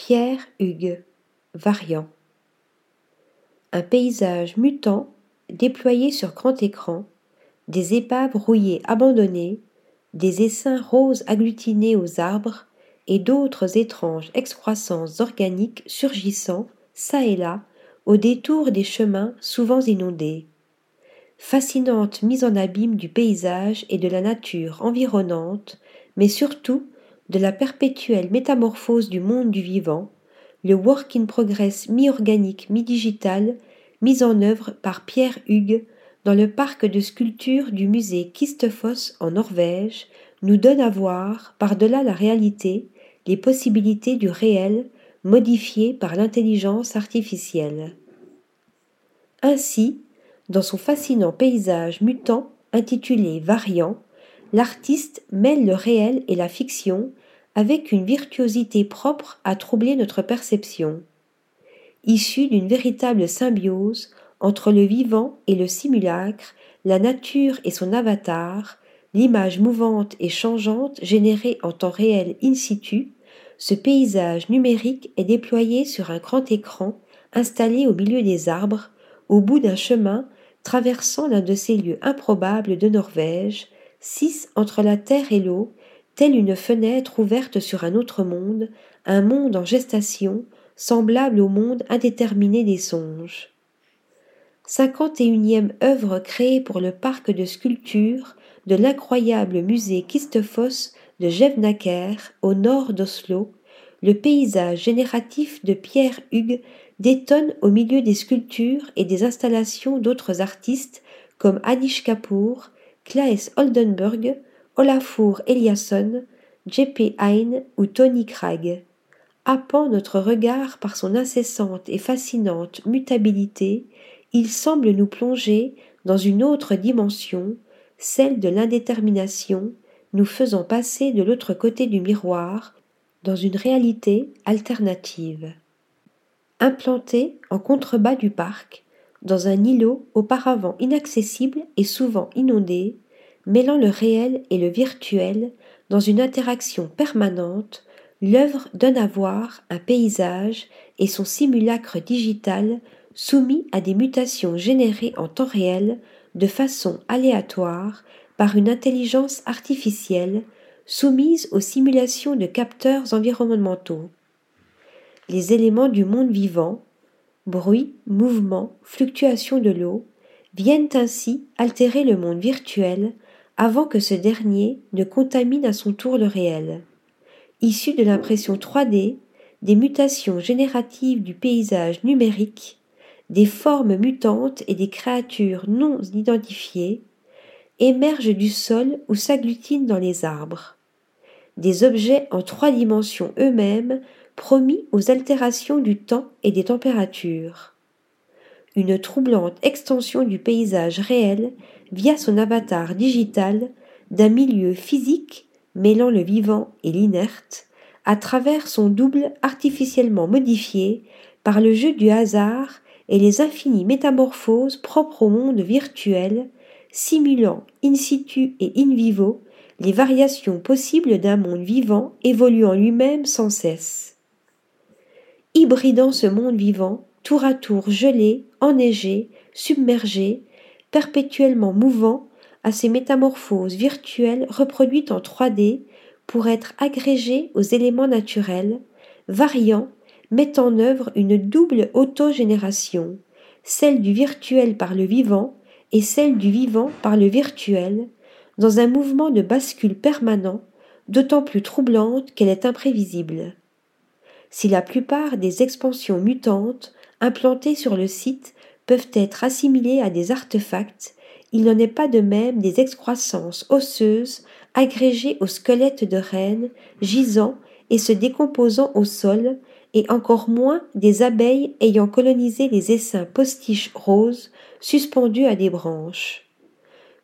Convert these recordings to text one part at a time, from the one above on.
Pierre Hugues, variant. Un paysage mutant déployé sur grand écran, des épaves rouillées abandonnées, des essaims roses agglutinés aux arbres et d'autres étranges excroissances organiques surgissant, çà et là, au détour des chemins souvent inondés. Fascinante mise en abîme du paysage et de la nature environnante, mais surtout de la perpétuelle métamorphose du monde du vivant, le work in progress mi-organique, mi-digital, mis en œuvre par Pierre Hugues dans le parc de sculpture du musée Kistefos en Norvège, nous donne à voir, par-delà la réalité, les possibilités du réel modifiées par l'intelligence artificielle. Ainsi, dans son fascinant paysage mutant intitulé Variant, l'artiste mêle le réel et la fiction avec une virtuosité propre à troubler notre perception. Issue d'une véritable symbiose entre le vivant et le simulacre, la nature et son avatar, l'image mouvante et changeante générée en temps réel in situ, ce paysage numérique est déployé sur un grand écran installé au milieu des arbres, au bout d'un chemin traversant l'un de ces lieux improbables de Norvège, six entre la terre et l'eau, telle une fenêtre ouverte sur un autre monde, un monde en gestation, semblable au monde indéterminé des songes. Cinquante et unième œuvre créée pour le parc de sculpture de l'incroyable musée Kistefos de Jevnaker, au nord d'Oslo, le paysage génératif de Pierre Hugues détonne au milieu des sculptures et des installations d'autres artistes comme Anish Kapoor, Claes Oldenburg, Olafur Eliasson, J.P. Hein ou Tony Cragg. Happant notre regard par son incessante et fascinante mutabilité, il semble nous plonger dans une autre dimension, celle de l'indétermination, nous faisant passer de l'autre côté du miroir dans une réalité alternative. Implanté en contrebas du parc, dans un îlot auparavant inaccessible et souvent inondé, mêlant le réel et le virtuel dans une interaction permanente, l'œuvre donne à voir un paysage et son simulacre digital soumis à des mutations générées en temps réel de façon aléatoire par une intelligence artificielle soumise aux simulations de capteurs environnementaux. Les éléments du monde vivant, bruit, mouvement, fluctuation de l'eau, viennent ainsi altérer le monde virtuel avant que ce dernier ne contamine à son tour le réel. Issu de l'impression 3D, des mutations génératives du paysage numérique, des formes mutantes et des créatures non identifiées émergent du sol ou s'agglutinent dans les arbres. Des objets en trois dimensions eux-mêmes promis aux altérations du temps et des températures. Une troublante extension du paysage réel via son avatar digital d'un milieu physique mêlant le vivant et l'inerte, à travers son double artificiellement modifié par le jeu du hasard et les infinies métamorphoses propres au monde virtuel, simulant in situ et in vivo les variations possibles d'un monde vivant évoluant lui-même sans cesse. Hybridant ce monde vivant, tour à tour gelé, enneigé, submergé, perpétuellement mouvant à ces métamorphoses virtuelles reproduites en 3D pour être agrégées aux éléments naturels, variant, met en œuvre une double autogénération, celle du virtuel par le vivant et celle du vivant par le virtuel, dans un mouvement de bascule permanent, d'autant plus troublante qu'elle est imprévisible. Si la plupart des expansions mutantes implantées sur le site peuvent être assimilés à des artefacts, il n'en est pas de même des excroissances osseuses agrégées au squelette de reine, gisant et se décomposant au sol, et encore moins des abeilles ayant colonisé les essaims postiches roses suspendus à des branches.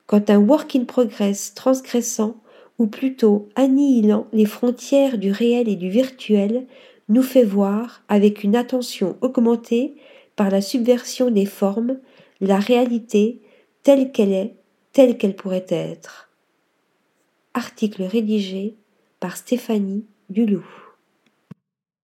Quand un work in progress transgressant, ou plutôt annihilant les frontières du réel et du virtuel, nous fait voir, avec une attention augmentée, par la subversion des formes, la réalité telle qu'elle est, telle qu'elle pourrait être. Article rédigé par Stéphanie Duloup.